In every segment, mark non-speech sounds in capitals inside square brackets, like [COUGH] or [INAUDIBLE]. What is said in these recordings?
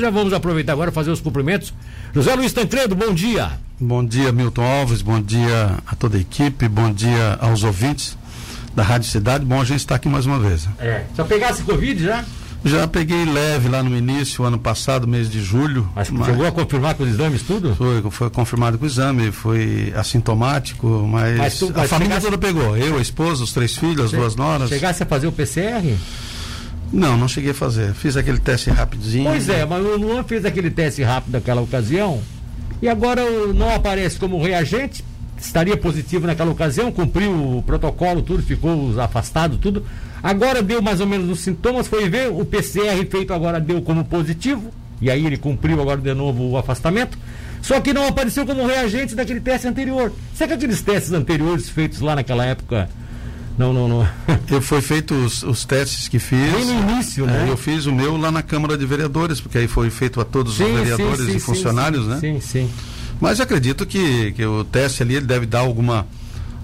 Já vamos aproveitar agora fazer os cumprimentos. José Luiz Tancredo, bom dia. Bom dia, Milton Alves, bom dia a toda a equipe, bom dia aos ouvintes da Rádio Cidade. Bom a gente estar aqui mais uma vez. É. Já pegasse Covid já? Já peguei leve lá no início, ano passado, mês de julho. Mas, mas chegou a confirmar com os exames tudo? Foi, foi confirmado com o exame, foi assintomático, mas, mas tu, a família chegasse... toda pegou. Eu, a esposa, os três filhos, as che... duas noras. Chegasse a fazer o PCR? Não, não cheguei a fazer. Fiz aquele teste rapidinho. Pois é, mas o Luan fez aquele teste rápido naquela ocasião e agora não aparece como reagente. Estaria positivo naquela ocasião, cumpriu o protocolo, tudo, ficou afastado, tudo. Agora deu mais ou menos os sintomas, foi ver, o PCR feito agora deu como positivo, e aí ele cumpriu agora de novo o afastamento. Só que não apareceu como reagente daquele teste anterior. Será que aqueles testes anteriores feitos lá naquela época não, não, não. [LAUGHS] Eu foi feito os, os testes que fiz. Bem no início, né? É, eu fiz o meu lá na Câmara de Vereadores, porque aí foi feito a todos sim, os vereadores sim, sim, e funcionários, né? Sim, sim. Mas acredito que, que o teste ali ele deve dar alguma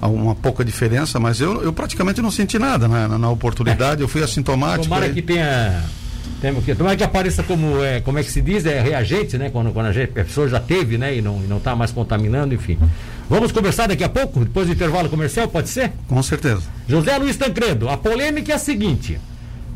uma pouca diferença, mas eu, eu praticamente não senti nada né? na, na oportunidade, eu fui assintomático. Tomara aí. que tenha que, tomara que apareça como é, como é que se diz, é reagente, né? Quando, quando a, gente, a pessoa já teve, né? E não está não tá mais contaminando, enfim. Vamos conversar daqui a pouco, depois do intervalo comercial, pode ser? Com certeza. José Luiz Tancredo, a polêmica é a seguinte.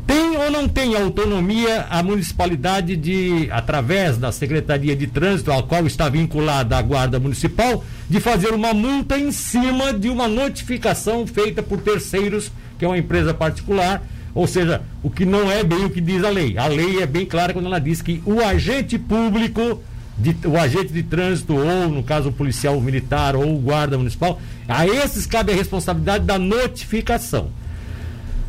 Tem ou não tem autonomia a municipalidade de, através da Secretaria de Trânsito, ao qual está vinculada a Guarda Municipal, de fazer uma multa em cima de uma notificação feita por terceiros, que é uma empresa particular, ou seja, o que não é bem o que diz a lei. A lei é bem clara quando ela diz que o agente público, de, o agente de trânsito, ou no caso o policial militar ou o guarda municipal, a esses cabe a responsabilidade da notificação.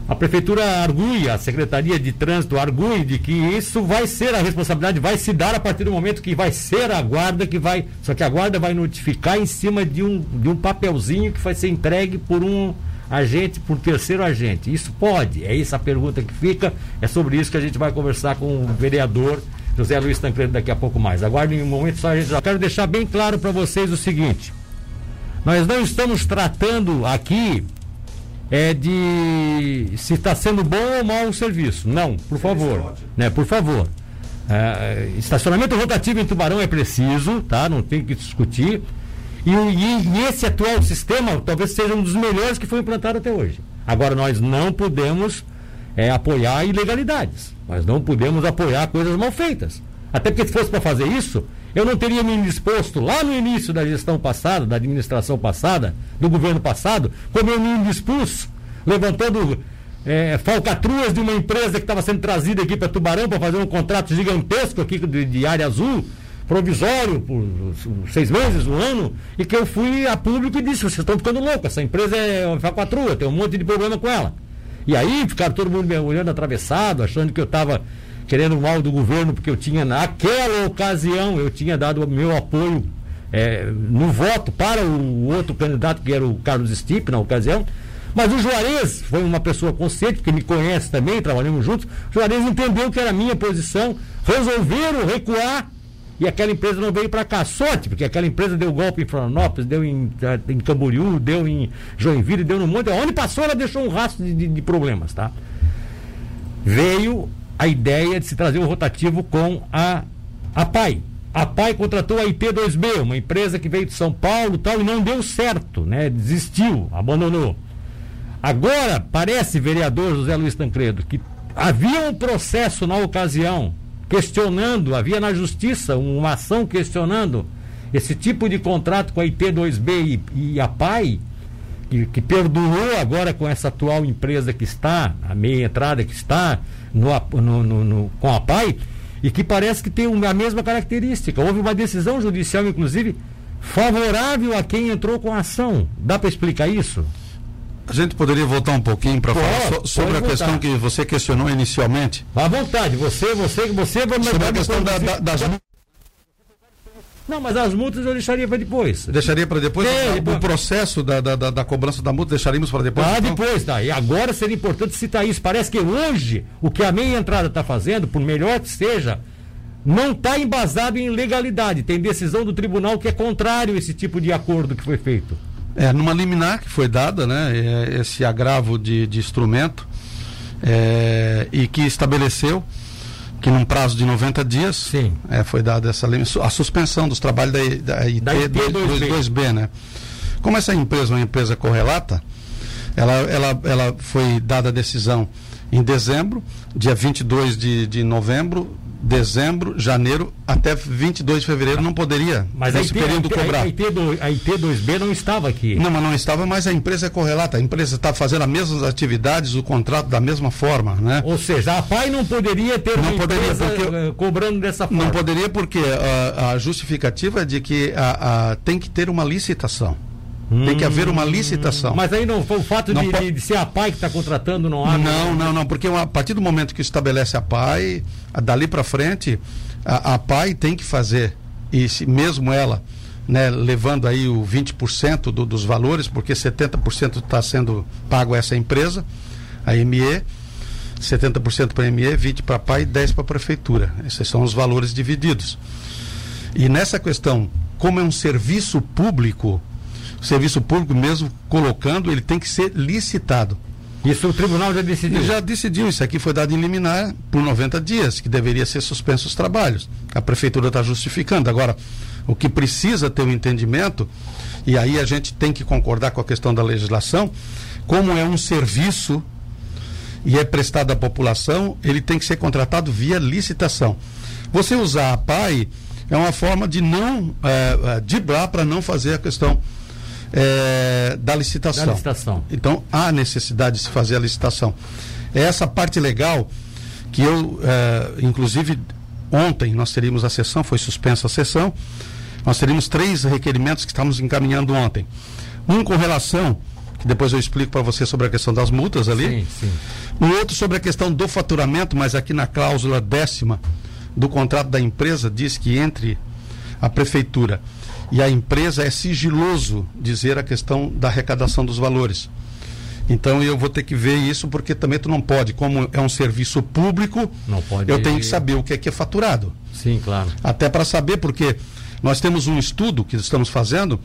A prefeitura argui, a Secretaria de Trânsito argui de que isso vai ser a responsabilidade, vai se dar a partir do momento que vai ser a guarda que vai. Só que a guarda vai notificar em cima de um, de um papelzinho que vai ser entregue por um agente por terceiro agente. Isso pode? É essa a pergunta que fica. É sobre isso que a gente vai conversar com o vereador José Luiz Tancredo daqui a pouco mais. Aguardem um momento só, a gente já quero deixar bem claro para vocês o seguinte. Nós não estamos tratando aqui é de se está sendo bom ou mau o serviço. Não, por favor. Né, por favor. É, estacionamento rotativo em Tubarão é preciso, tá? Não tem que discutir. E, e, e, esse atual sistema talvez seja um dos melhores que foi implantado até hoje. Agora, nós não podemos é, apoiar ilegalidades. Nós não podemos apoiar coisas mal feitas. Até porque se fosse para fazer isso, eu não teria me disposto lá no início da gestão passada, da administração passada, do governo passado, como eu me dispus, levantando é, falcatruas de uma empresa que estava sendo trazida aqui para Tubarão para fazer um contrato gigantesco aqui de, de área azul provisório por seis meses, um ano, e que eu fui a público e disse, vocês estão ficando loucos, essa empresa é uma facatrua, tem um monte de problema com ela. E aí ficaram todo mundo me olhando atravessado, achando que eu estava querendo mal do governo, porque eu tinha, naquela ocasião, eu tinha dado o meu apoio é, no voto para o outro candidato, que era o Carlos Stipe, na ocasião. Mas o Juarez foi uma pessoa consciente, que me conhece também, trabalhamos juntos. O Juarez entendeu que era a minha posição, resolveram recuar e aquela empresa não veio para cá. Sorte, porque aquela empresa deu golpe em Florianópolis, deu em, em Camboriú, deu em Joinville, deu no monte. Onde passou, ela deixou um rastro de, de, de problemas, tá? Veio a ideia de se trazer o um rotativo com a, a PAI. A PAI contratou a IP2B, uma empresa que veio de São Paulo tal, e não deu certo, né? Desistiu, abandonou. Agora, parece, vereador José Luiz Tancredo, que havia um processo na ocasião questionando, havia na justiça uma ação questionando esse tipo de contrato com a IP2B e, e a PAI, que, que, perdurou agora com essa atual empresa que está, a meia entrada que está no, no, no, no com a PAI, e que parece que tem a mesma característica. Houve uma decisão judicial, inclusive, favorável a quem entrou com a ação. Dá para explicar isso? A gente poderia voltar um pouquinho para falar so, sobre a questão que você questionou inicialmente? À vontade, você, você, você vai Sobre a questão da, da, das não, mas as multas eu deixaria para depois. Deixaria para depois? É, o, o processo da, da, da, cobrança da multa deixaríamos para depois? Ah, então? depois, tá. E agora seria importante citar isso. Parece que hoje o que a meia entrada está fazendo, por melhor que seja, não está embasado em legalidade. Tem decisão do tribunal que é contrário a esse tipo de acordo que foi feito. É, numa liminar que foi dada, né, é, esse agravo de, de instrumento, é, e que estabeleceu que num prazo de 90 dias Sim. É, foi dada essa a suspensão dos trabalhos da, da IT, Da IT 2B. 2B, né? Como essa empresa é uma empresa correlata, ela, ela, ela foi dada a decisão em dezembro, dia 22 de, de novembro, dezembro, janeiro, até 22 de fevereiro não poderia, Mas a nesse IT, período, IT, cobrar. a, IT2, a IT2B não estava aqui. Não, mas não estava, mas a empresa é correlata. A empresa está fazendo as mesmas atividades, o contrato da mesma forma, né? Ou seja, a PAI não poderia ter Não uma poderia, porque- eh, cobrando dessa forma. Não poderia porque a, a justificativa é de que a, a- tem que ter uma licitação. Tem que haver uma licitação. Hum, Mas aí não foi o fato de, po- de- ser a PAI que está contratando, não há. Não, não, não, porque a partir do momento que estabelece a PAI, a- dali para frente, a, a PAI tem que fazer, e se, mesmo ela, né, levando aí o 20% do, dos valores, porque 70% está sendo pago a essa empresa, a ME, 70% para a ME, 20% para a PAI e 10% para a prefeitura. Esses são os valores divididos. E nessa questão, como é um serviço público, o serviço público mesmo colocando, ele tem que ser licitado. Isso o tribunal já decidiu. Já decidiu, isso aqui foi dado em liminar por 90 dias, que deveria ser suspenso os trabalhos. A prefeitura está justificando. Agora, o que precisa ter um entendimento, e aí a gente tem que concordar com a questão da legislação, como é um serviço e é prestado à população, ele tem que ser contratado via licitação. Você usar a PAI é uma forma de não eh, driblar para não fazer a questão eh, da licitação. Da licitação. Então há necessidade de se fazer a licitação. É essa parte legal que eu, eh, inclusive, ontem nós teríamos a sessão, foi suspensa a sessão, nós teríamos três requerimentos que estamos encaminhando ontem. Um com relação, que depois eu explico para você sobre a questão das multas ali. Sim, sim. Um outro sobre a questão do faturamento, mas aqui na cláusula décima do contrato da empresa diz que entre a prefeitura e a empresa é sigiloso dizer a questão da arrecadação dos valores. Então eu vou ter que ver isso porque também tu não pode, como é um serviço público, Não pode- eu tenho que saber o que é que é faturado. Sim, claro. Até para saber, porque nós temos um estudo que estamos fazendo,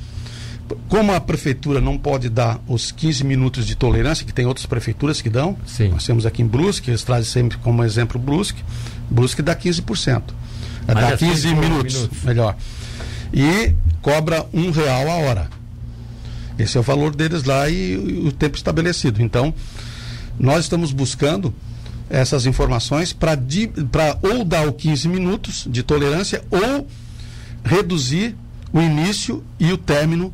como a prefeitura não pode dar os 15 minutos de tolerância, que tem outras prefeituras que dão, Sim. nós temos aqui em Brusque, eles trazem sempre como exemplo Brusque, Brusque dá 15%. Mas dá é 15 sempre minutos, minutos. melhor. E cobra um real a hora. Esse é o valor deles lá e, e o tempo estabelecido. Então, nós estamos buscando essas informações para ou dar o 15 minutos de tolerância ou reduzir o início e o término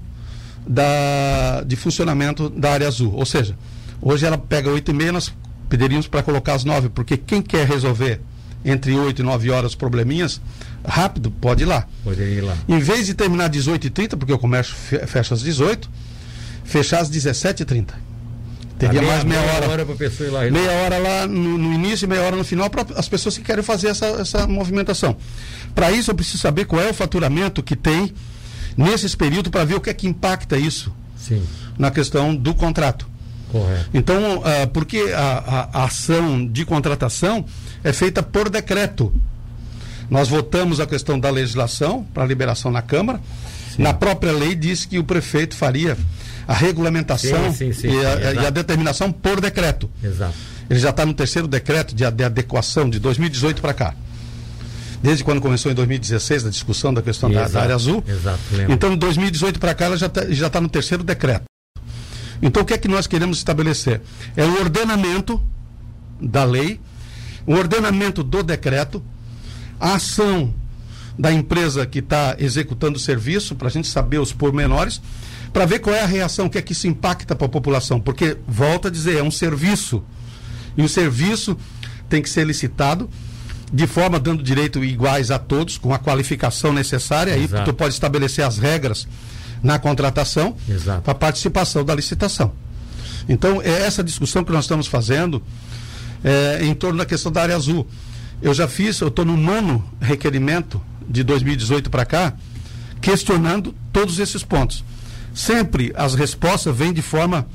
da, de funcionamento da área azul. Ou seja, hoje ela pega 8 e meia, nós pediríamos para colocar às 9, porque quem quer resolver entre 8 e 9 horas probleminhas, rápido, pode ir lá. Poderia ir lá. Em vez de terminar às 18h30, porque o comércio fe- fecha às 18 fechar às 17h30. Teria Dá mais meia hora. hora para a pessoa ir lá. Meia hora lá no, no início e meia hora no final para as pessoas que querem fazer essa, essa movimentação. Para isso, eu preciso saber qual é o faturamento que tem nesses períodos para ver o que é que impacta isso Sim, na questão do contrato. Correto. Então, ah, porque a, a- a ação de contratação é feita por decreto. Nós votamos a questão da legislação para liberação na Câmara. Na própria lei diz que o prefeito faria a regulamentação Sim, sim, sim, e, a, sim, e a determinação por decreto. Exato. Ele já está no terceiro decreto de, de adequação de 2018 para cá. Desde quando começou em 2016 a discussão da questão da, da área azul. exato, lembro. Então, de 2018 para cá, ela já está já tá no terceiro decreto. Então, o que é que nós queremos estabelecer? É o ordenamento da lei, o ordenamento do decreto, a ação da empresa que está executando o serviço, para a gente saber os pormenores, para ver qual é a reação, o que é que isso impacta para a população. Porque, volta a dizer, é um serviço. E o serviço tem que ser licitado de forma dando direito iguais a todos, com a qualificação necessária. Aí Exato. tu pode estabelecer as regras na contratação Exato. para a participação da licitação. Então, é essa discussão que nós estamos fazendo é, em torno da questão da área azul. Eu já fiz, eu estou no nono requerimento de 2018 para cá, questionando todos esses pontos. Sempre as respostas vêm de forma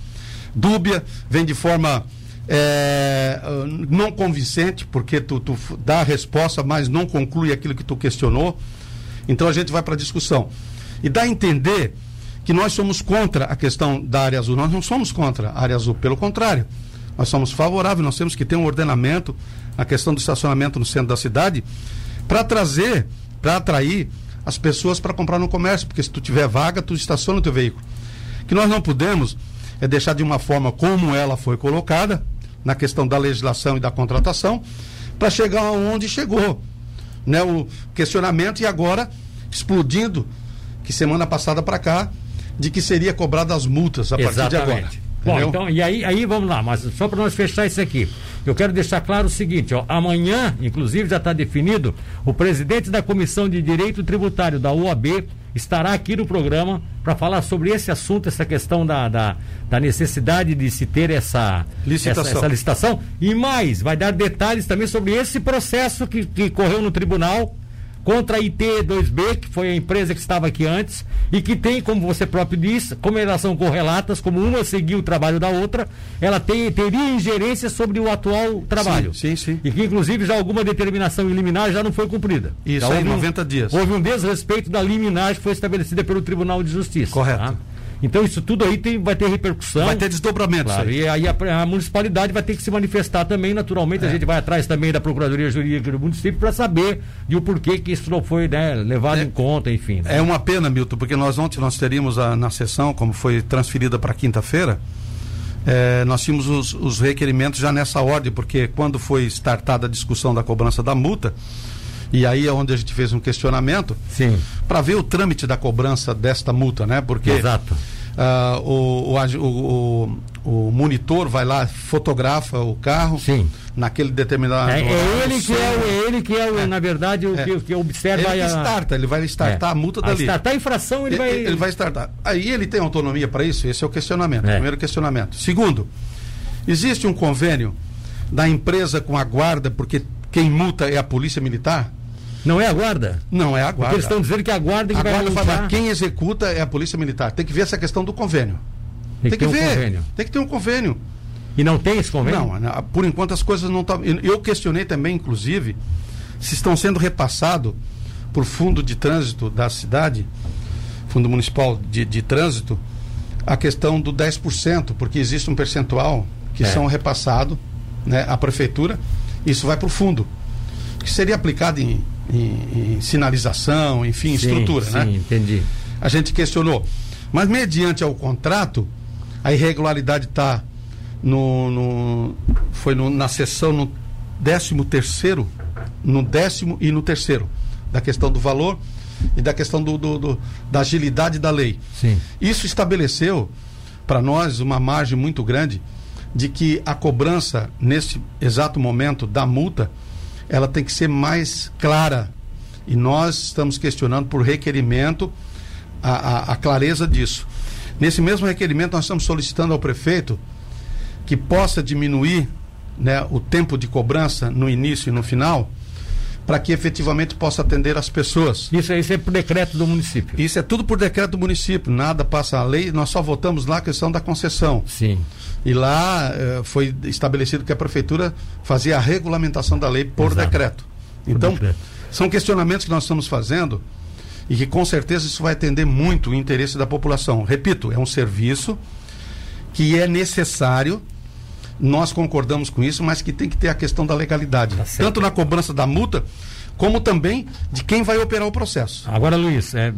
dúbia, vêm de forma é, não convincente, porque tu, tu dá a resposta, mas não conclui aquilo que tu questionou. Então a gente vai para a discussão. E dá a entender que nós somos contra a questão da área azul. Nós não somos contra a área azul, pelo contrário. nós somos favoráveis, nós temos que ter um ordenamento, a questão do estacionamento no centro da cidade, para trazer, para atrair as pessoas para comprar no comércio, porque se tu tiver vaga, tu estaciona o teu veículo. Que nós não podemos é deixar de uma forma como ela foi colocada, na questão da legislação e da contratação, para chegar onde chegou. Né, o questionamento e agora explodindo, que semana passada para cá, de que seria cobrada as multas a Exatamente. partir de agora. Bom, então, e aí, aí vamos lá, mas só para nós fechar isso aqui, eu quero deixar claro o seguinte, ó, amanhã, inclusive, já está definido, o presidente da Comissão de Direito Tributário da UAB estará aqui no programa para falar sobre esse assunto, essa questão da, da, da necessidade de se ter essa Licitação. Essa, essa licitação. E mais, vai dar detalhes também sobre esse processo que, que correu no tribunal contra a IT2B, que foi a empresa que estava aqui antes, e que tem, como você próprio disse, como elas são correlatas, como uma seguiu o trabalho da outra, ela tem, teria ingerência sobre o atual trabalho. Sim, sim, sim. E que, inclusive, já alguma determinação liminar já não foi cumprida. Isso já aí, houve um- 90 dias. Houve um desrespeito da liminar que foi estabelecida pelo Tribunal de Justiça. Correto. tá? Então, isso tudo aí tem, vai ter repercussão. Vai ter desdobramento Claro, aí. e aí a, a municipalidade vai ter que se manifestar também, naturalmente. É. A gente vai atrás também da Procuradoria Jurídica do município para saber de o porquê que isso não foi né, levado É. em conta, enfim. né? É uma pena, Milton, porque nós ontem nós teríamos a, na sessão, como foi transferida para quinta-feira, eh, nós tínhamos os, os requerimentos já nessa ordem, porque quando foi startada a discussão da cobrança da multa, e aí é onde a gente fez um questionamento, Sim, para ver o trâmite da cobrança desta multa, né? Porque exato. ah, o, o, o, o- monitor vai lá, fotografa o carro Sim. naquele determinado. É, é ele que é, o- é ele que é, o, na verdade, o É. que, que observa Ele que a. starta, ele vai startar É. a multa a dali. startar a infração, ele, Ele, vai. ele vai startar. Aí ele tem autonomia para isso? Esse é o questionamento. É. Primeiro questionamento. Segundo, existe um convênio da empresa com a guarda, porque quem multa é a polícia militar? Não é a guarda? Não é a Porque guarda. eles estão dizendo que a guarda que A vai guarda fala, quem executa é a polícia militar. Tem que ver essa questão do convênio. Tem que ter um ver. convênio. Tem que ter um convênio. E não tem esse convênio? Não, né, por enquanto as coisas não estão. Eu questionei também, inclusive, se estão sendo repassados por fundo de trânsito da cidade, Fundo Municipal de, de Trânsito, a questão do 10%, porque existe um percentual que É. são repassados né, à prefeitura, isso vai para o fundo, que seria aplicado em, em- em sinalização, enfim, Sim, estrutura, sim, né? entendi. a gente questionou. Mas mediante ao contrato, a irregularidade está no, no- foi no- na sessão no décimo terceiro, no décimo e no terceiro, da questão do valor e da questão do, do- do- da agilidade da lei. Sim. Isso estabeleceu para nós uma margem muito grande de que a cobrança nesse exato momento da multa ela tem que ser mais clara e nós estamos questionando por requerimento a, a- a clareza disso. Nesse mesmo requerimento nós estamos solicitando ao prefeito que possa diminuir né, o tempo de cobrança no início e no final para que efetivamente possa atender as pessoas. Isso, isso é por decreto do município. Isso é tudo por decreto do município, nada passa a lei, nós só votamos lá a questão da concessão. Sim. E lá eh, foi estabelecido que a prefeitura fazia a regulamentação da lei por Exato. decreto. Então, decreto. são questionamentos que nós estamos fazendo e que com certeza isso vai atender muito o interesse da população. Repito, é um serviço que é necessário, nós concordamos com isso, mas que tem que ter a questão da legalidade, Tá tanto na cobrança da multa, como também de quem vai operar o processo. Agora, Luiz, é,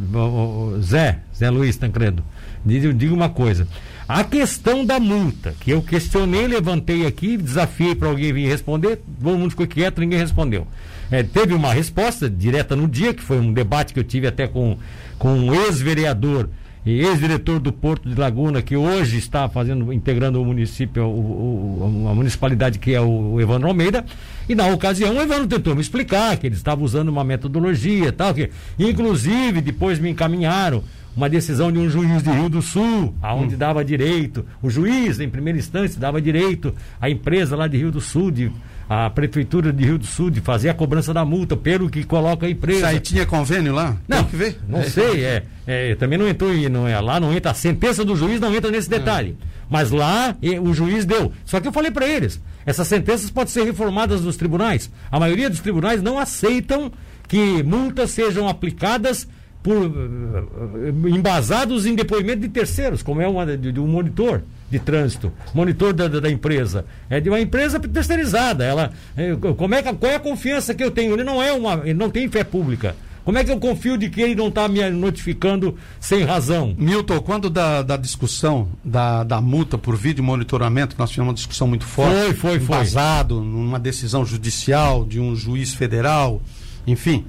Zé, Zé Luiz Tancredo, diga, diga uma coisa. A questão da multa, que eu questionei, levantei aqui, desafiei para alguém vir responder, todo mundo ficou quieto, ninguém respondeu. É, teve uma resposta direta no dia, que foi um debate que eu tive até com, com um ex-vereador ex-diretor do Porto de Laguna, que hoje está fazendo, integrando o município, o- o- a municipalidade que é o, Evandro Almeida, e na ocasião o Evandro tentou me explicar que ele estava usando uma metodologia tal, que inclusive depois me encaminharam uma decisão de um juiz de Rio do Sul, aonde dava direito, o juiz em primeira instância dava direito à empresa lá de Rio do Sul, de, à prefeitura de Rio do Sul, de fazer a cobrança da multa pelo que coloca a Isso empresa. aí tinha convênio lá? Não, Tem que ver. não sei, é, é, também não entrou não é, lá não entra, a sentença do juiz não entra nesse detalhe. Mas lá e, o juiz deu. Só que eu falei para eles, essas sentenças podem ser reformadas nos tribunais. A maioria dos tribunais não aceitam que multas sejam aplicadas por eh, embasados em depoimento de terceiros, como é uma de, de um monitor. De trânsito, monitor da, da, empresa. É de uma empresa terceirizada. Ela, é, como é, qual é a confiança que eu tenho? Ele não é uma, ele não tem fé pública. Como é que eu confio de que ele não está me notificando sem razão? Milton, quando da, da discussão da, da multa por vídeo monitoramento, nós tivemos uma discussão muito forte. Foi, foi, foi. Basado numa decisão judicial de um juiz federal, enfim.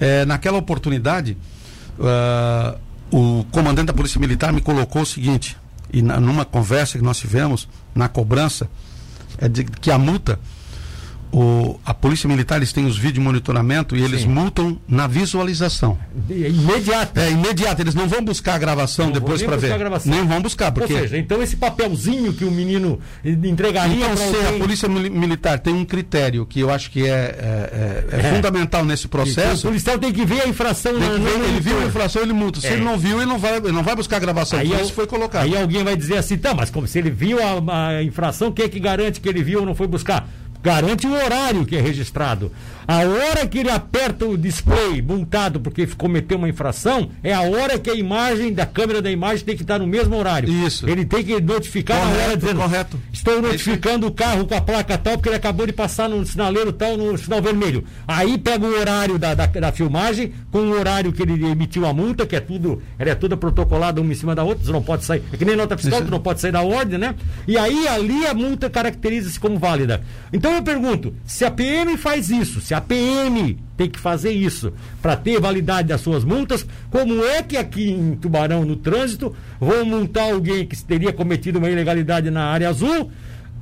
É, naquela oportunidade, uh, o comandante da Polícia Militar me colocou o seguinte, e na, numa conversa que nós tivemos, na cobrança, é de que a multa o, a Polícia Militar eles têm os vídeos de monitoramento e eles Sim. multam na visualização. É imediato. É imediato. Eles não vão buscar a gravação não depois para ver. Nem vão buscar, porque. Ou seja, então esse papelzinho que o menino entregaria então, se alguém... a Polícia Militar tem um critério que eu acho que é, é, é, é fundamental nesse processo. o policial tem que ver a infração. Na, ver, ele viu a infração, ele multa. Se é. ele não viu, ele não vai, ele não vai buscar a gravação. Aí isso foi colocado. Aí alguém vai dizer assim, tá, mas como se ele viu a, a infração, quem é que garante que ele viu ou não foi buscar? Garante o horário que é registrado. A hora que ele aperta o display multado porque cometeu uma infração, é a hora que a imagem da câmera da imagem tem que estar no mesmo horário. Isso. Ele tem que notificar correto, na hora dizendo: correto. Estou notificando o carro com a placa tal, porque ele acabou de passar no sinaleiro tal, no sinal vermelho. Aí pega o horário da, da, da filmagem, com o horário que ele emitiu a multa, que é tudo, ela é toda protocolada uma em cima da outra, você não pode sair. É que nem nota fiscal, você não pode sair da ordem, né? E aí ali a multa caracteriza-se como válida. Então eu pergunto, se a PM faz isso, se a a PM tem que fazer isso para ter validade das suas multas. Como é que aqui em Tubarão, no trânsito, vão multar alguém que teria cometido uma ilegalidade na área azul?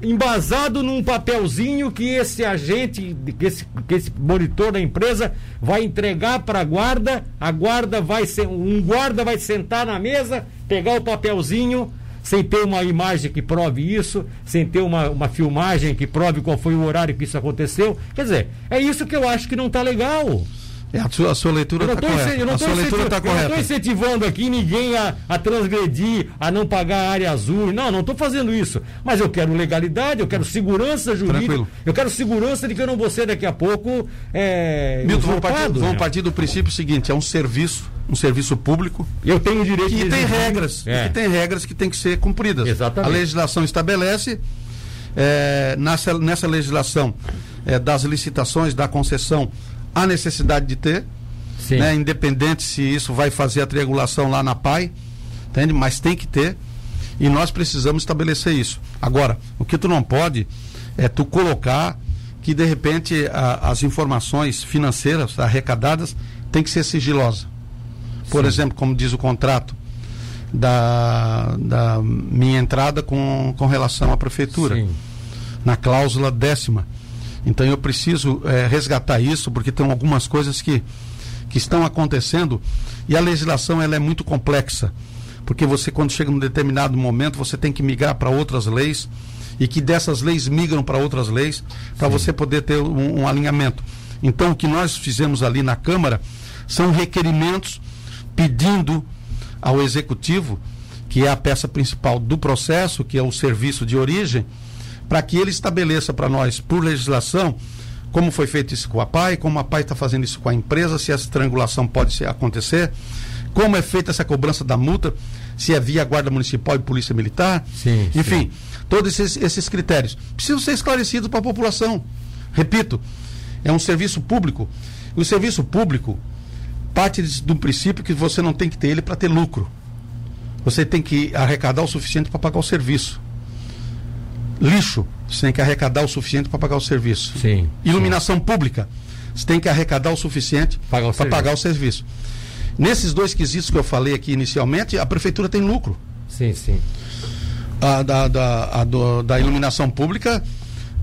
embasado num papelzinho que esse agente, que esse, que esse monitor da empresa vai entregar para a guarda, a guarda vai ser, um guarda vai sentar na mesa, pegar o papelzinho, sem ter uma imagem que prove isso, sem ter uma, uma filmagem que prove qual foi o horário que isso aconteceu. Quer dizer, é isso que eu acho que não está legal. É, a, sua, a sua leitura está correta. Eu não estou incentivando aqui ninguém a, a transgredir, a não pagar a área azul. Não, não estou fazendo isso. Mas eu quero legalidade, eu quero segurança jurídica. Tranquilo. Eu quero segurança de que eu não vou ser daqui a pouco. É, Milton, vamos partir, vamos né? partir do princípio seguinte: é um serviço um serviço público. Eu tenho direito que de tem regras, é. que tem regras que têm que ser cumpridas. Exatamente. A legislação estabelece é, nessa, nessa legislação é, das licitações, da concessão, a necessidade de ter, né, independente se isso vai fazer a triangulação lá na PAI, entende? Mas tem que ter e nós precisamos estabelecer isso. Agora, o que tu não pode é tu colocar que de repente a, as informações financeiras arrecadadas tem que ser sigilosas. Por Sim. exemplo, como diz o contrato da, da minha entrada com, com relação à prefeitura, Sim. na cláusula décima. Então eu preciso é, resgatar isso, porque tem algumas coisas que, que estão acontecendo e a legislação ela é muito complexa. Porque você, quando chega num determinado momento, você tem que migrar para outras leis e que dessas leis migram para outras leis para você poder ter um, um alinhamento. Então, o que nós fizemos ali na Câmara são requerimentos pedindo ao executivo, que é a peça principal do processo, que é o serviço de origem, para que ele estabeleça para nós, por legislação, como foi feito isso com a PAI, como a PAI está fazendo isso com a empresa, se essa triangulação pode acontecer, como é feita essa cobrança da multa, se é via Guarda Municipal e Polícia Militar, sim, enfim, sim. todos esses, esses critérios precisam ser esclarecidos para a população. Repito, é um serviço público. O serviço público, parte do princípio que você não tem que ter ele para ter lucro. Você tem que arrecadar o suficiente para pagar o serviço. Lixo, você tem que arrecadar o suficiente para pagar o serviço. Sim, Iluminação sim. pública, você tem que arrecadar o suficiente para pagar o serviço. Nesses dois quesitos que eu falei aqui inicialmente, a prefeitura tem lucro. Sim, sim. A, da, da, a do, da iluminação pública,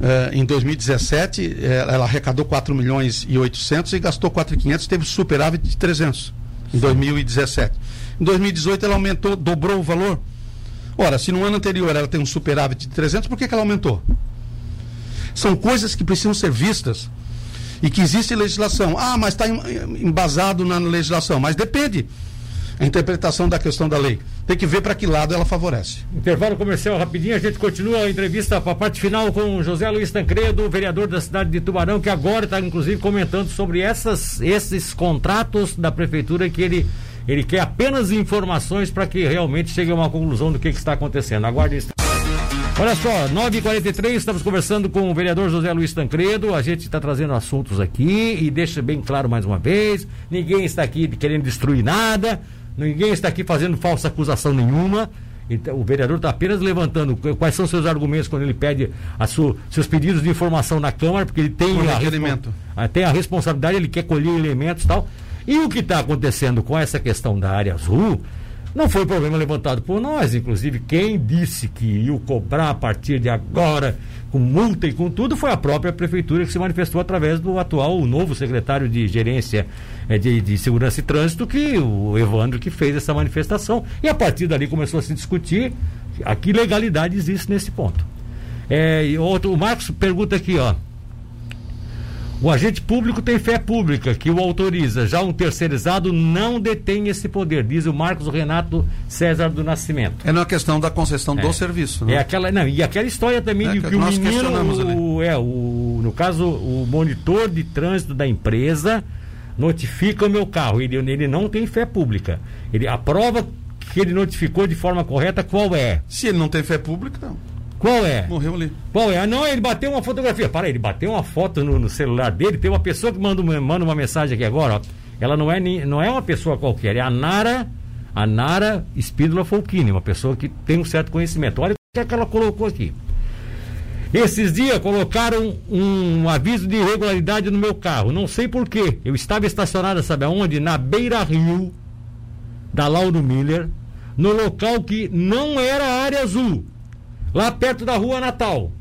eh, em 2017, eh, ela arrecadou 4 milhões e 800 e gastou 4,500, teve superávit de 300 em 2017. Em 2018 ela aumentou, dobrou o valor. Ora, se no ano anterior ela tem um superávit de 300, por que, que ela aumentou? São coisas que precisam ser vistas e que existe legislação. Ah, mas está embasado na legislação. Mas depende a interpretação da questão da lei. Tem que ver para que lado ela favorece. Intervalo comercial rapidinho, a gente continua a entrevista para a parte final com José Luiz Tancredo, vereador da cidade de Tubarão, que agora está inclusive comentando sobre essas, esses contratos da prefeitura que ele Ele quer apenas informações para que realmente chegue a uma conclusão do que, que está acontecendo. Aguarde isso. Olha só, 9h43, estamos conversando com o vereador José Luiz Tancredo. A gente está trazendo assuntos aqui e deixa bem claro mais uma vez: ninguém está aqui querendo destruir nada, ninguém está aqui fazendo falsa acusação nenhuma. Então, o vereador está apenas levantando quais são seus argumentos quando ele pede a sua, seus pedidos de informação na Câmara, porque ele tem, a, tem a responsabilidade, ele quer colher elementos e tal. E o que está acontecendo com essa questão da área azul não foi problema levantado por nós, inclusive quem disse que ia cobrar a partir de agora com multa e com tudo foi a própria prefeitura que se manifestou através do atual, o novo secretário de gerência eh, de, de segurança e trânsito, que o Evandro que fez essa manifestação. E a partir dali começou a se discutir a que legalidade existe nesse ponto. É, outro, o Marcos pergunta aqui, ó. O agente público tem fé pública que o autoriza. Já um terceirizado não detém esse poder, diz o Marcos Renato César do Nascimento. É na questão da concessão é. do serviço. Né? É aquela, não, e aquela história também é, de que, que o menino, o, é, o, no caso, o monitor de trânsito da empresa notifica o meu carro. Ele, ele não tem fé pública. Ele, a prova que ele notificou de forma correta, qual é? Se ele não tem fé pública, não. Qual é? Morreu ali. Qual é? Ah, não, ele bateu uma fotografia. Para aí, ele bateu uma foto no, no, celular dele. Tem uma pessoa que manda, manda uma mensagem aqui agora, ó. Ela não é, não é uma pessoa qualquer, é a Nara, a Nara Espídola Folchini, uma pessoa que tem um certo conhecimento. Olha o que, é que ela colocou aqui. Esses dias colocaram um aviso de irregularidade no meu carro. Não sei porquê. Eu estava estacionado, sabe aonde? Na beira rio da Lauro Miller, no local que não era área azul lá perto da rua Natal.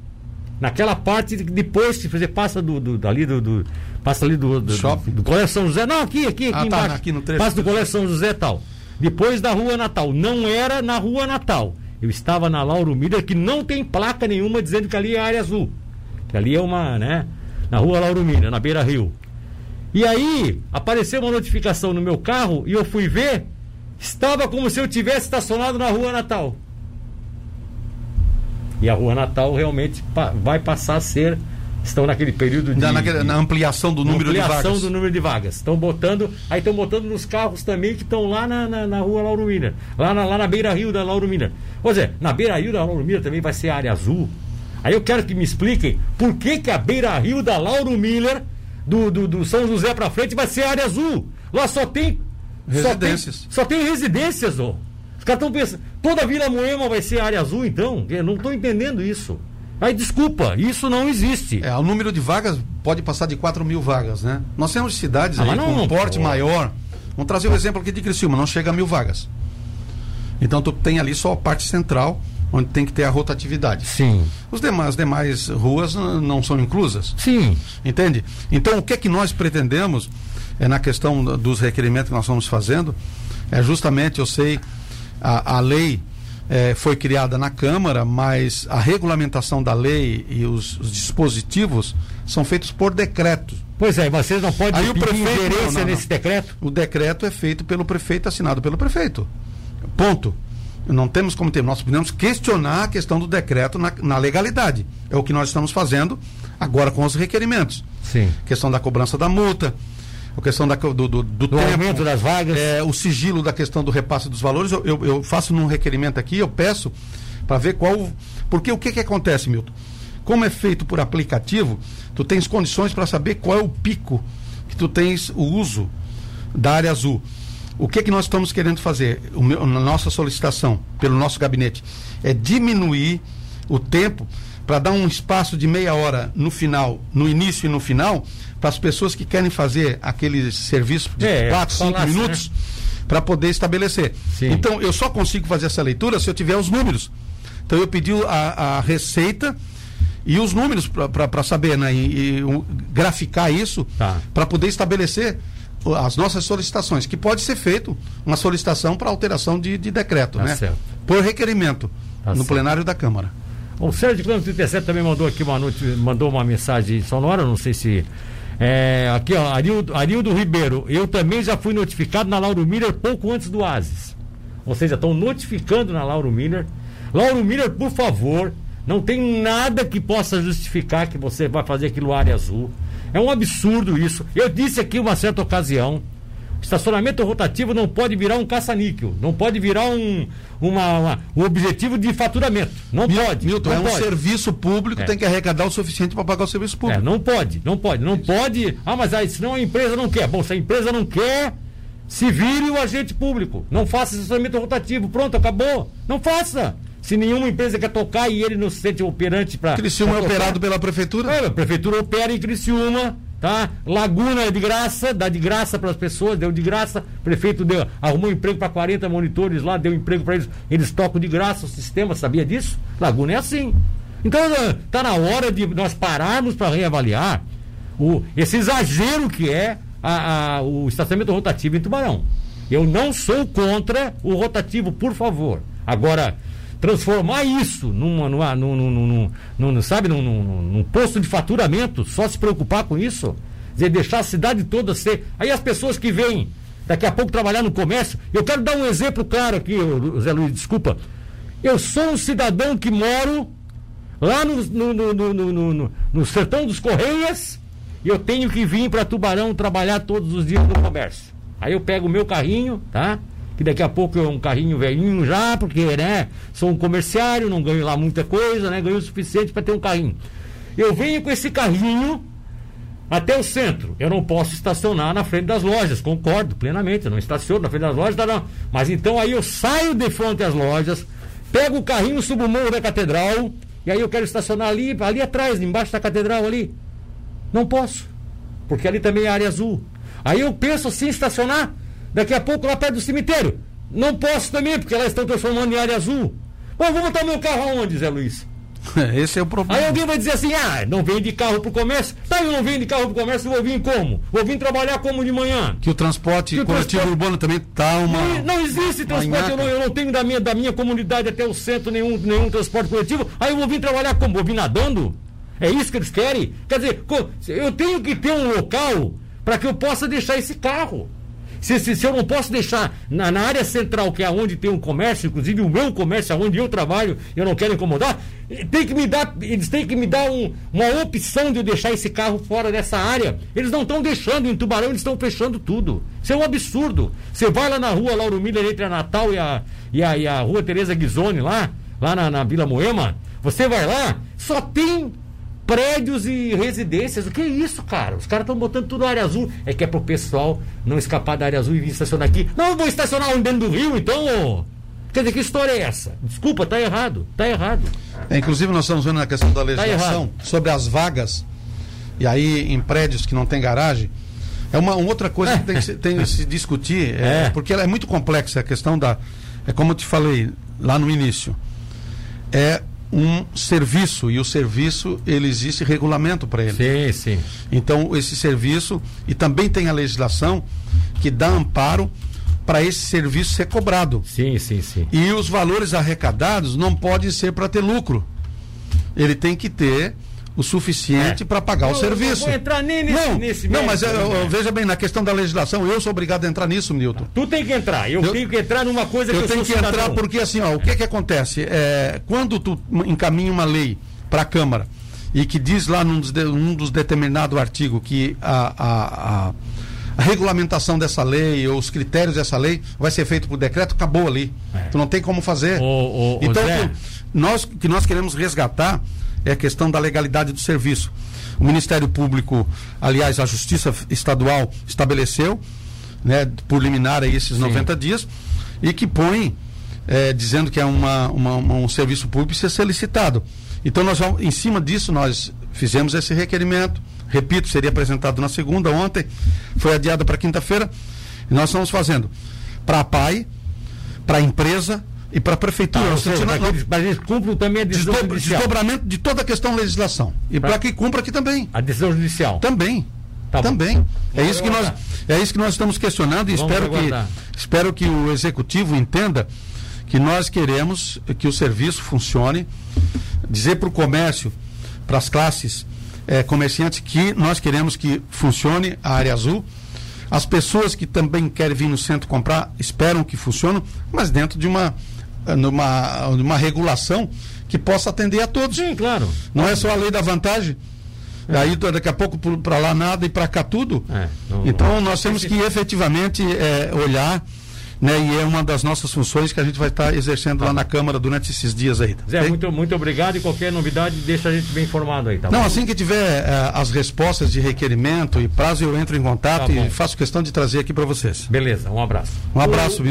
Naquela parte que depois se fazer passa do, do dali do, do, passa ali do do, Shopping. do, do Colégio São José. Não, aqui, aqui, aqui ah, tá, embaixo. Tá, aqui no trecho. Passa do Colégio São José tal. Depois da rua Natal. Não era na rua Natal. Eu estava na Lauro Miller, que não tem placa nenhuma dizendo que ali é área azul. Que ali é uma, né? Na rua Lauro Miller, na beira rio. E aí, apareceu uma notificação no meu carro e eu fui ver, estava como se eu tivesse estacionado na rua Natal. E a Rua Natal realmente pa vai passar a ser estão naquele período de, na, naquele, na ampliação do número ampliação de vagas. do número de vagas. Estão botando, aí estão botando nos carros também que estão lá na, na, na, rua Lauro Miller, lá na, lá na beira rio da Lauro Miller. Ou seja, na beira rio da Lauro Miller também vai ser área azul. Aí eu quero que me expliquem por que, que a beira rio da Lauro Miller, do, do, do São José para frente, vai ser área azul. Lá só tem residências. Só tem, só tem residências, ó. Os caras estão pensando, toda Vila Moema vai ser área azul, então? Eu não estou entendendo isso. Aí, desculpa, isso não existe. É, o número de vagas pode passar de 4 mil vagas, né? Nós temos cidades ah, aí não, com não porte pode. maior. Vamos trazer o exemplo aqui de Criciúma, não chega a mil vagas. Então, tu tem ali só a parte central, onde tem que ter a rotatividade. Sim. Os demais, as demais ruas não são inclusas. Sim. Entende? Então, o que é que nós pretendemos, é, na questão dos requerimentos que nós estamos fazendo, é justamente, eu sei a, a lei é, foi criada na Câmara, mas a regulamentação da lei e os, os dispositivos são feitos por decreto. Pois é, vocês não podem Aí o prefeito, ingerência não, não, nesse decreto? O decreto é feito pelo prefeito, assinado pelo prefeito. Ponto. Não temos como ter. Nós podemos questionar a questão do decreto na, na legalidade. É o que nós estamos fazendo agora com os requerimentos. Sim. Questão da cobrança da multa, a questão da, do, do, do, do aumento das vagas. É, o sigilo da questão do repasse dos valores. Eu, eu, eu faço num requerimento aqui, eu peço para ver qual. Porque o que, que acontece, Milton? Como é feito por aplicativo, tu tens condições para saber qual é o pico que tu tens o uso da área azul. O que, que nós estamos querendo fazer? O meu, na nossa solicitação, pelo nosso gabinete, é diminuir o tempo para dar um espaço de meia hora no final, no início e no final, para as pessoas que querem fazer aquele serviço de é, 4, 5 né? minutos, né? para poder estabelecer. Sim. Então, eu só consigo fazer essa leitura se eu tiver os números. Então, eu pedi a, a receita e os números para saber, né? E, e graficar isso tá. para poder estabelecer as nossas solicitações, que pode ser feito uma solicitação para alteração de, de decreto, tá né? Certo. Por requerimento tá no certo. plenário da Câmara. O Sérgio de Clã 37 também mandou aqui uma noite, mandou uma mensagem sonora, não sei se é, aqui, ó, Arildo, Arildo Ribeiro, eu também já fui notificado na Lauro Miller pouco antes do Ases. Ou seja, estão notificando na Lauro Miller. Lauro Miller, por favor, não tem nada que possa justificar que você vai fazer aquilo área azul. É um absurdo isso. Eu disse aqui uma certa ocasião, Estacionamento rotativo não pode virar um caça-níquel, não pode virar um, uma, uma, um objetivo de faturamento. Não pode. Milton, não é um pode. serviço público, É. tem que arrecadar o suficiente para pagar o serviço É, público. não pode, não pode, não pode. Ah, mas aí, senão a empresa não quer. Bom, se a empresa não quer, se vire o agente público. Não faça estacionamento rotativo. Pronto, acabou. Não faça. Se nenhuma empresa quer tocar e ele não se sente operante para. Criciúma é operado pela prefeitura? É, a prefeitura opera em Criciúma, tá? Laguna é de graça, dá de graça para as pessoas, deu de graça. O prefeito deu, arrumou emprego para 40 monitores lá, deu emprego para eles, eles tocam de graça o sistema, sabia disso? Laguna é assim. Então eh, tá na hora de nós pararmos para reavaliar o, esse exagero que é a- a- o estacionamento rotativo em Tubarão. Eu não sou contra o rotativo, por favor. Agora, transformar isso numa, numa, num, num, num, num- sabe, num, posto de faturamento, só se preocupar com isso, dizer, deixar a cidade toda ser. Aí as pessoas que vêm daqui a pouco trabalhar no comércio, eu quero dar um exemplo claro aqui, Zé Luiz, desculpa. Eu sou um cidadão que moro lá no- no- no- no sertão dos Correias e eu tenho que vir para Tubarão trabalhar todos os dias no comércio. Aí eu pego o meu carrinho, tá? Que daqui a pouco é um carrinho velhinho já, porque, né? Sou um comerciário, não ganho lá muita coisa, né? Ganho o suficiente para ter um carrinho. Eu venho com esse carrinho até o centro. Eu não posso estacionar na frente das lojas, concordo plenamente. Eu não estaciono na frente das lojas, tá, não. Mas então aí eu saio de frente às lojas, pego o carrinho, subo o morro da catedral, e aí eu quero estacionar ali, ali atrás, embaixo da catedral ali. Não posso, porque ali também é área azul. Aí eu penso assim, estacionar, daqui a pouco lá perto do cemitério. Não posso também, porque elas estão transformando em área azul. Bom, eu vou botar meu carro aonde, Zé Luiz? [LAUGHS] Esse é o problema. Aí alguém vai dizer assim, ah, não vem de carro pro comércio. Tá, eu não venho de carro pro comércio, eu vou vir como? Vou vir trabalhar como de manhã? Que o transporte Que o coletivo transporte- urbano também está uma. Não, não existe transporte, eu não, eu não tenho da minha, da minha comunidade até o centro nenhum, nenhum transporte coletivo. Aí eu vou vir trabalhar como? Vou vir nadando? É isso que eles querem? Quer dizer, eu tenho que ter um local para que eu possa deixar esse carro. Se, se, se eu não posso deixar na, na área central, que é onde tem um comércio, inclusive o meu comércio, onde eu trabalho, eu não quero incomodar, tem que me dar, eles têm que me dar um- uma opção de eu deixar esse carro fora dessa área. Eles não estão deixando em Tubarão, eles estão fechando tudo. Isso é um absurdo. Você vai lá na rua Lauro Miller entre a Natal e a, e a, e a rua Tereza Ghisoni, lá, lá na, na Vila Moema, você vai lá, só tem prédios e residências. O que é isso, cara? Os caras estão botando tudo na área azul. É que é pro pessoal não escapar da área azul e vir estacionar aqui. Não, eu vou estacionar onde dentro do rio, então. Quer dizer, que história é essa? Desculpa, tá errado. Tá errado. É, inclusive, nós estamos vendo na questão da legislação errado. sobre as vagas, e aí em prédios que não tem garagem. É uma, uma outra coisa que tem que se, tem que se discutir, é, É. porque ela é muito complexa a questão da. É como eu te falei lá no início. É um serviço, e o serviço, ele existe regulamento para ele. Sim, sim. Então, esse serviço, e também tem a legislação que dá amparo para esse serviço ser cobrado. Sim, sim, sim. E os valores arrecadados não podem ser para ter lucro. Ele tem que ter o suficiente É. para pagar o Eu- eu serviço. vou entrar nem nesse- não, nesse não, mas eu- eu- né? veja bem, na questão da legislação, eu sou obrigado a entrar nisso, Milton. Tu tem que entrar. Eu, tenho que entrar numa coisa que eu, Eu tenho que entrar cidadão. porque assim, ó, o que que acontece? É, quando tu encaminha uma lei para a Câmara e que diz lá num dos, num dos determinado artigo que a, a, a, a regulamentação dessa lei ou os critérios dessa lei vai ser feito por decreto, acabou ali. É. Tu não tem como fazer. Ô, ô, então, Zé. tu- nós que nós queremos resgatar é a questão da legalidade do serviço. O Ministério Público, aliás, a Justiça Estadual estabeleceu, né, por liminar aí esses 90 dias, e que põe, eh, dizendo que é uma, uma- uma- um serviço público ser solicitado. Então, nós em cima disso, nós fizemos esse requerimento. Repito, seria apresentado na segunda, ontem, foi adiado para quinta-feira. E nós estamos fazendo para a PAI, para a empresa e para a prefeitura. Tá, Nós seja, para que eles- para cumpram também a decisão Desdobra- judicial. desdobramento de toda a questão legislação. E para que cumpra aqui também. A decisão judicial. Também. Tá bom. também. É isso, que nós, é isso que nós estamos questionando e Vamos espero que, espero que o executivo entenda que nós queremos que o serviço funcione, dizer para o comércio, para as classes eh, comerciantes, que nós queremos que funcione a área azul. As pessoas que também querem vir no centro comprar esperam que funcione, mas dentro de uma, numa, numa regulação que possa atender a todos. Sim, claro. Não é só a lei da vantagem. É. Aí daqui a pouco para lá nada e para cá tudo. É, não, então nós temos que efetivamente é, olhar né? E é uma das nossas funções que a gente vai estar exercendo tá. lá na Câmara durante esses dias aí. Zé, okay? muito, muito obrigado e qualquer novidade deixa a gente bem informado aí, tá Não, bom? assim que tiver uh, as respostas de requerimento e prazo, eu entro em contato tá e faço questão de trazer aqui para vocês. Beleza, um abraço. Um abraço, Milton.